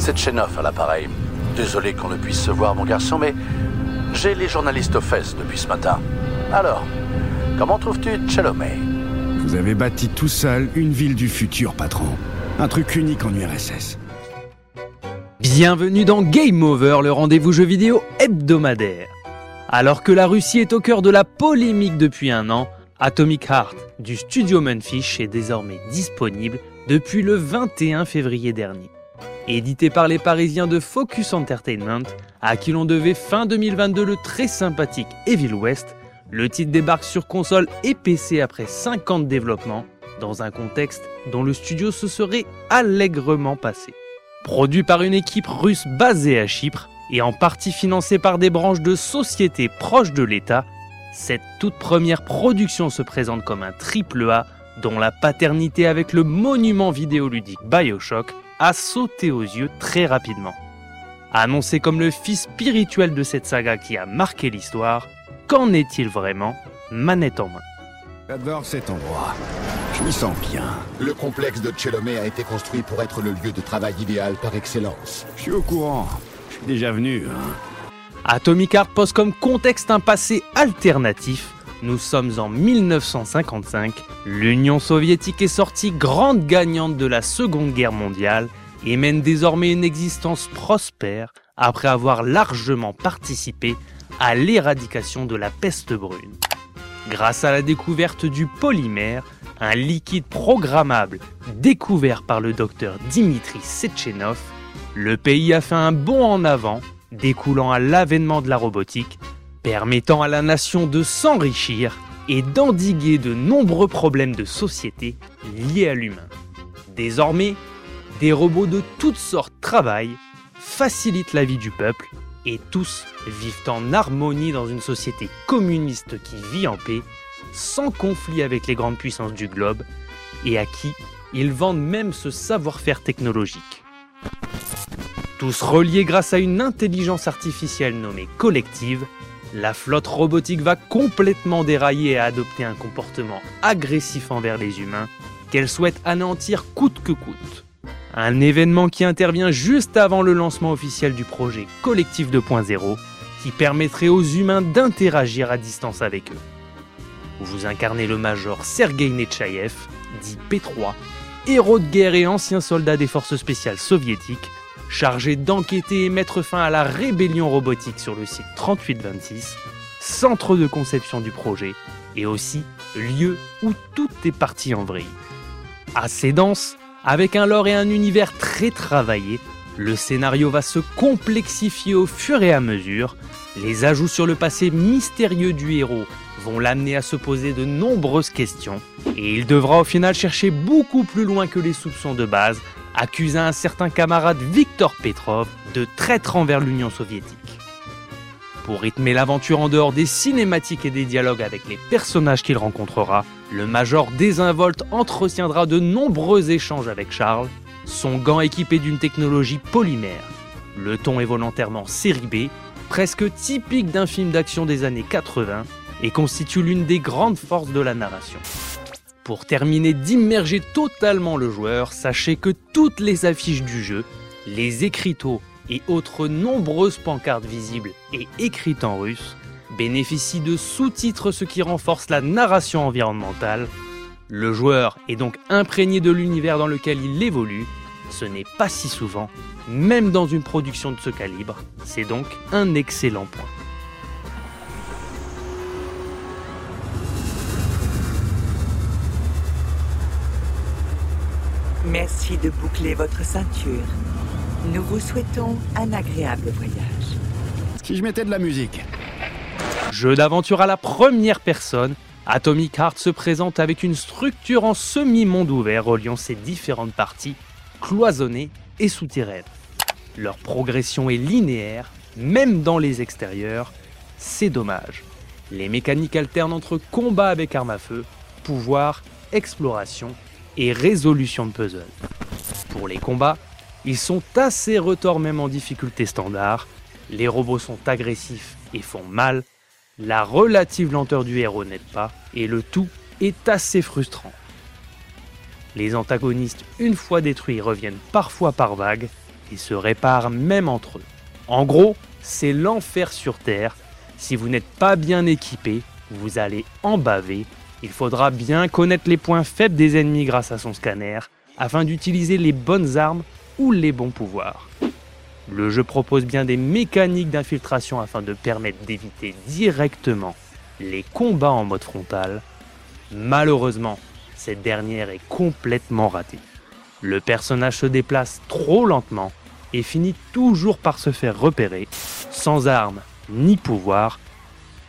C'est Chenov à l'appareil. Désolé qu'on ne puisse se voir, mon garçon, mais j'ai les journalistes aux fesses depuis ce matin. Alors, comment trouves-tu Chelomey Vous avez bâti tout seul une ville du futur, patron. Un truc unique en URSS. Bienvenue dans Game Over, le rendez-vous jeu vidéo hebdomadaire. Alors que la Russie est au cœur de la polémique depuis un an, Atomic Heart du studio Munfish est désormais disponible depuis le 21 février dernier. Édité par les Parisiens de Focus Entertainment, à qui l'on devait fin 2022 le très sympathique Evil West, le titre débarque sur console et PC après 5 ans de développement, dans un contexte dont le studio se serait allègrement passé. Produit par une équipe russe basée à Chypre et en partie financée par des branches de sociétés proches de l'État, cette toute première production se présente comme un triple A dont la paternité avec le monument vidéoludique Bioshock a sauté aux yeux très rapidement. Annoncé comme le fils spirituel de cette saga qui a marqué l'histoire, qu'en est-il vraiment, manette en main J'adore cet endroit. Je m'y sens bien. Le complexe de Chelomé a été construit pour être le lieu de travail idéal par excellence. Je suis au courant. Je suis déjà venu. Hein. Atomic Heart pose comme contexte un passé alternatif. Nous sommes en 1955. L'Union soviétique est sortie grande gagnante de la Seconde Guerre mondiale et mène désormais une existence prospère après avoir largement participé à l'éradication de la peste brune. Grâce à la découverte du polymère, un liquide programmable découvert par le docteur Dimitri Sechenov, le pays a fait un bond en avant, découlant à l'avènement de la robotique, permettant à la nation de s'enrichir et d'endiguer de nombreux problèmes de société liés à l'humain. Désormais, des robots de toutes sortes travaillent, facilitent la vie du peuple et tous vivent en harmonie dans une société communiste qui vit en paix, sans conflit avec les grandes puissances du globe, et à qui ils vendent même ce savoir-faire technologique. Tous reliés grâce à une intelligence artificielle nommée collective, la flotte robotique va complètement dérailler et adopter un comportement agressif envers les humains qu'elle souhaite anéantir coûte que coûte. Un événement qui intervient juste avant le lancement officiel du projet Collectif 2.0 qui permettrait aux humains d'interagir à distance avec eux. Vous incarnez le major Sergei Nechayev, dit P3, héros de guerre et ancien soldat des forces spéciales soviétiques, chargé d'enquêter et mettre fin à la rébellion robotique sur le site 3826, centre de conception du projet et aussi lieu où tout est parti en vrille. Assez dense, avec un lore et un univers très travaillés, le scénario va se complexifier au fur et à mesure. Les ajouts sur le passé mystérieux du héros vont l'amener à se poser de nombreuses questions, et il devra au final chercher beaucoup plus loin que les soupçons de base, accusant un certain camarade Viktor Petrov de traître envers l'Union soviétique. Pour rythmer l'aventure en dehors des cinématiques et des dialogues avec les personnages qu'il rencontrera, le Major désinvolte entretiendra de nombreux échanges avec Charles, son gant équipé d'une technologie polymère. Le ton est volontairement série B, presque typique d'un film d'action des années 80, et constitue l'une des grandes forces de la narration. Pour terminer d'immerger totalement le joueur, sachez que toutes les affiches du jeu, les écriteaux et autres nombreuses pancartes visibles et écrites en russe bénéficient de sous-titres ce qui renforce la narration environnementale. Le joueur est donc imprégné de l'univers dans lequel il évolue. Ce n'est pas si souvent, même dans une production de ce calibre. C'est donc un excellent point. Merci de boucler votre ceinture. Nous vous souhaitons un agréable voyage. Si je mettais de la musique. Jeu d'aventure à la première personne, Atomic Heart se présente avec une structure en semi-monde ouvert reliant ses différentes parties, cloisonnées et souterraines. Leur progression est linéaire, même dans les extérieurs. C'est dommage. Les mécaniques alternent entre combat avec arme à feu, pouvoir, exploration et résolution de puzzle. Pour les combats, ils sont assez retors même en difficulté standard, les robots sont agressifs et font mal, la relative lenteur du héros n'aide pas, et le tout est assez frustrant. Les antagonistes, une fois détruits, reviennent parfois par vagues, et se réparent même entre eux. En gros, c'est l'enfer sur Terre. Si vous n'êtes pas bien équipé, vous allez en baver. Il faudra bien connaître les points faibles des ennemis grâce à son scanner, afin d'utiliser les bonnes armes ou les bons pouvoirs. Le jeu propose bien des mécaniques d'infiltration afin de permettre d'éviter directement les combats en mode frontal. Malheureusement, cette dernière est complètement ratée. Le personnage se déplace trop lentement et finit toujours par se faire repérer, sans armes ni pouvoir.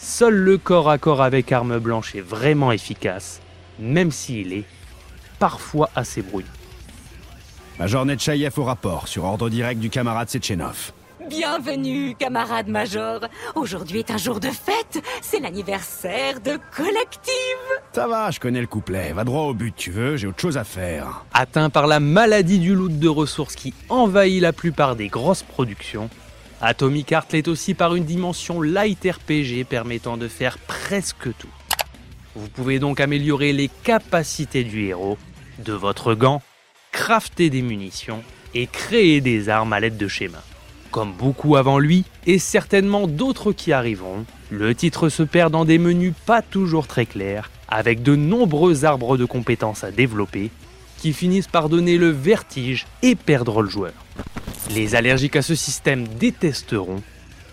Seul le corps à corps avec arme blanche est vraiment efficace, même s'il est parfois assez brouillon. Major Netchaïev au rapport, sur ordre direct du camarade Sechenov. Bienvenue, camarade Major. Aujourd'hui est un jour de fête. C'est l'anniversaire de Collective. Ça va, je connais le couplet. Va droit au but, tu veux, j'ai autre chose à faire. Atteint par la maladie du loot de ressources qui envahit la plupart des grosses productions, Atomic Heart l'est aussi par une dimension light RPG permettant de faire presque tout. Vous pouvez donc améliorer les capacités du héros, de votre gant, crafter des munitions et créer des armes à l'aide de schémas. Comme beaucoup avant lui, et certainement d'autres qui arriveront, le titre se perd dans des menus pas toujours très clairs, avec de nombreux arbres de compétences à développer, qui finissent par donner le vertige et perdre le joueur. Les allergiques à ce système détesteront.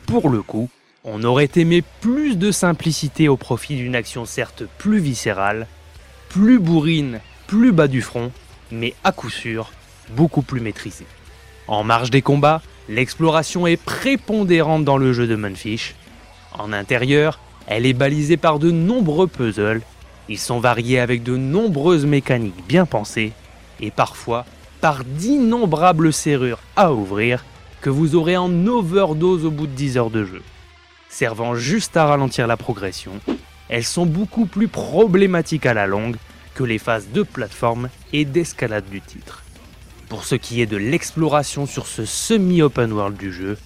Pour le coup, on aurait aimé plus de simplicité au profit d'une action certes plus viscérale, plus bourrine, plus bas du front, mais à coup sûr beaucoup plus maîtrisée. En marge des combats, l'exploration est prépondérante dans le jeu de Munfish. En intérieur, elle est balisée par de nombreux puzzles. Ils sont variés avec de nombreuses mécaniques bien pensées et parfois d'innombrables serrures à ouvrir que vous aurez en overdose au bout de 10 heures de jeu. Servant juste à ralentir la progression, elles sont beaucoup plus problématiques à la longue que les phases de plateforme et d'escalade du titre. Pour ce qui est de l'exploration sur ce semi-open world du jeu,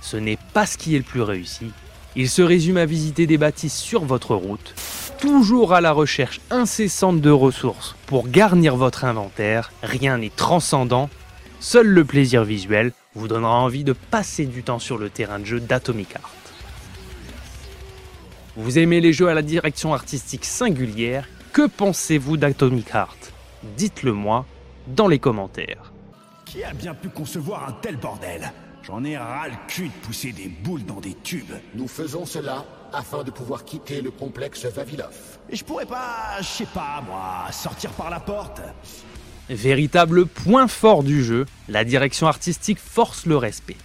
ce n'est pas ce qui est le plus réussi. Il se résume à visiter des bâtisses sur votre route, toujours à la recherche incessante de ressources pour garnir votre inventaire, rien n'est transcendant, seul le plaisir visuel vous donnera envie de passer du temps sur le terrain de jeu d'Atomic Heart. Vous aimez les jeux à la direction artistique singulière, que pensez-vous d'Atomic Heart? Dites-le moi dans les commentaires. Qui a bien pu concevoir un tel bordel? J'en ai ras le cul de pousser des boules dans des tubes. Nous faisons cela afin de pouvoir quitter le complexe Vavilov. Et je pourrais pas, je sais pas moi, sortir par la porte Véritable point fort du jeu, la direction artistique force le respect.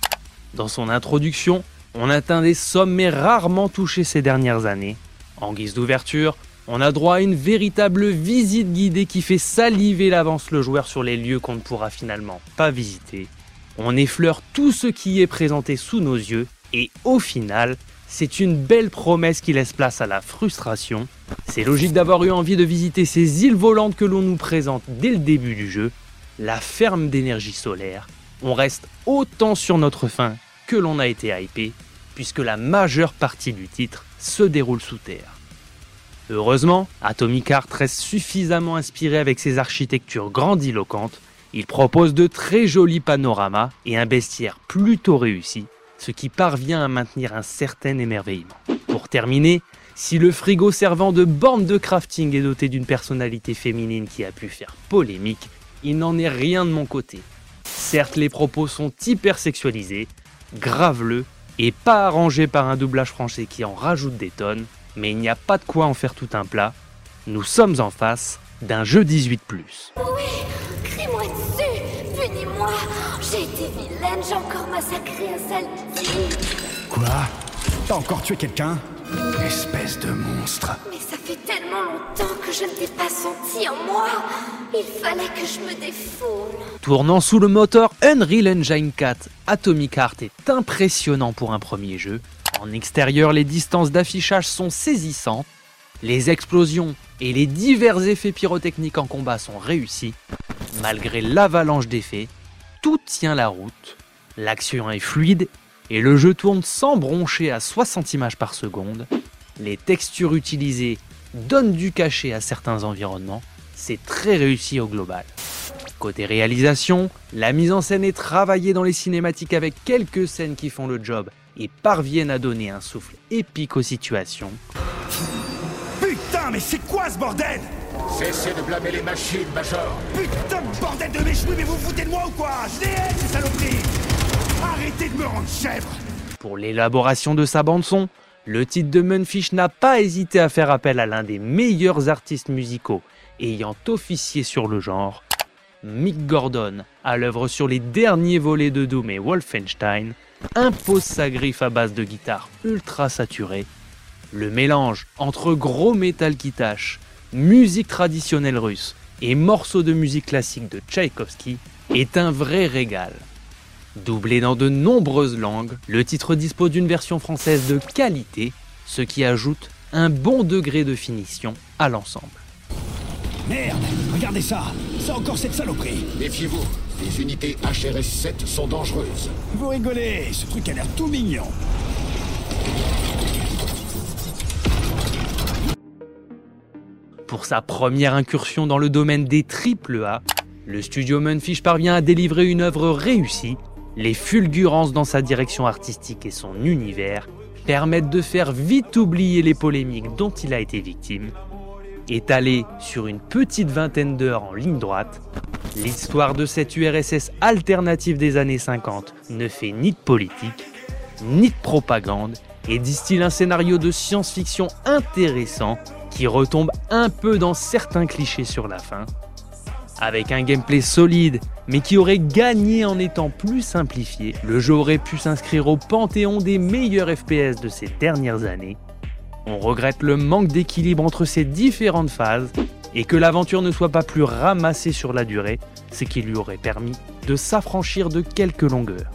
Dans son introduction, on atteint des sommets rarement touchés ces dernières années. En guise d'ouverture, on a droit à une véritable visite guidée qui fait saliver l'avance le joueur sur les lieux qu'on ne pourra finalement pas visiter. On effleure tout ce qui est présenté sous nos yeux et au final, c'est une belle promesse qui laisse place à la frustration. C'est logique d'avoir eu envie de visiter ces îles volantes que l'on nous présente dès le début du jeu, la ferme d'énergie solaire. On reste autant sur notre fin que l'on a été hypé, puisque la majeure partie du titre se déroule sous terre. Heureusement, Atomic Heart reste suffisamment inspiré avec ses architectures grandiloquentes. Il propose de très jolis panoramas et un bestiaire plutôt réussi, ce qui parvient à maintenir un certain émerveillement. Pour terminer, si le frigo servant de borne de crafting est doté d'une personnalité féminine qui a pu faire polémique, il n'en est rien de mon côté. Certes, les propos sont hyper sexualisés, graveleux et pas arrangés par un doublage français qui en rajoute des tonnes, mais il n'y a pas de quoi en faire tout un plat. Nous sommes en face d'un jeu 18+. Oui, un sale. Quoi T'as encore tué quelqu'un Espèce de monstre. Mais ça fait tellement longtemps que je ne t'ai pas senti en moi. Il fallait que je me défoule. Tournant sous le moteur Unreal Engine 4, Atomic Heart est impressionnant pour un premier jeu. En extérieur, les distances d'affichage sont saisissantes, les explosions et les divers effets pyrotechniques en combat sont réussis. Malgré l'avalanche d'effets, tout tient la route, l'action est fluide et le jeu tourne sans broncher à 60 images par seconde. Les textures utilisées donnent du cachet à certains environnements, c'est très réussi au global. Côté réalisation, la mise en scène est travaillée dans les cinématiques avec quelques scènes qui font le job et parviennent à donner un souffle épique aux situations. Putain, mais c'est quoi ce bordel? Cessez de blâmer les machines, Major Putain de bordel de méchoui, mais vous vous foutez de moi ou quoi? Je les hais, ces saloperies Arrêtez de me rendre chèvre Pour l'élaboration de sa bande-son, le titre de Munfish n'a pas hésité à faire appel à l'un des meilleurs artistes musicaux ayant officié sur le genre, Mick Gordon, à l'œuvre sur les derniers volets de Doom et Wolfenstein, impose sa griffe à base de guitare ultra saturée. Le mélange entre gros métal qui tâche, musique traditionnelle russe et morceaux de musique classique de Tchaïkovski est un vrai régal. Doublé dans de nombreuses langues, le titre dispose d'une version française de qualité, ce qui ajoute un bon degré de finition à l'ensemble. Merde Regardez ça C'est encore cette saloperie Méfiez-vous, les unités HRS-7 sont dangereuses. Vous rigolez Ce truc a l'air tout mignon Pour sa première incursion dans le domaine des AAA, le studio Munfish parvient à délivrer une œuvre réussie. Les fulgurances dans sa direction artistique et son univers permettent de faire vite oublier les polémiques dont il a été victime. Étalé sur une petite vingtaine d'heures en ligne droite, l'histoire de cette URSS alternative des années 50 ne fait ni de politique, ni de propagande, et distille un scénario de science-fiction intéressant qui retombe un peu dans certains clichés sur la fin. Avec un gameplay solide, mais qui aurait gagné en étant plus simplifié, le jeu aurait pu s'inscrire au panthéon des meilleurs FPS de ces dernières années. On regrette le manque d'équilibre entre ces différentes phases et que l'aventure ne soit pas plus ramassée sur la durée, ce qui lui aurait permis de s'affranchir de quelques longueurs.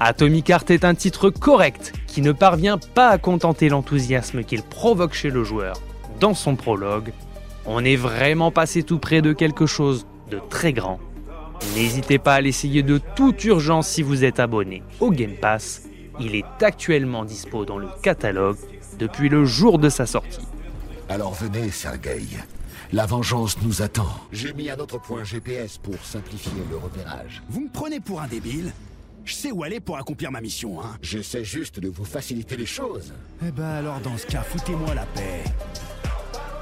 Atomic Heart est un titre correct qui ne parvient pas à contenter l'enthousiasme qu'il provoque chez le joueur dans son prologue. On est vraiment passé tout près de quelque chose de très grand. N'hésitez pas à l'essayer de toute urgence si vous êtes abonné au Game Pass. Il est actuellement dispo dans le catalogue depuis le jour de sa sortie. Alors venez, Sergei. La vengeance nous attend. J'ai mis un autre point GPS pour simplifier le repérage. Vous me prenez pour un débile? Je sais où aller pour accomplir ma mission, hein J'essaie juste de vous faciliter les choses. Eh ben alors dans ce cas, foutez-moi la paix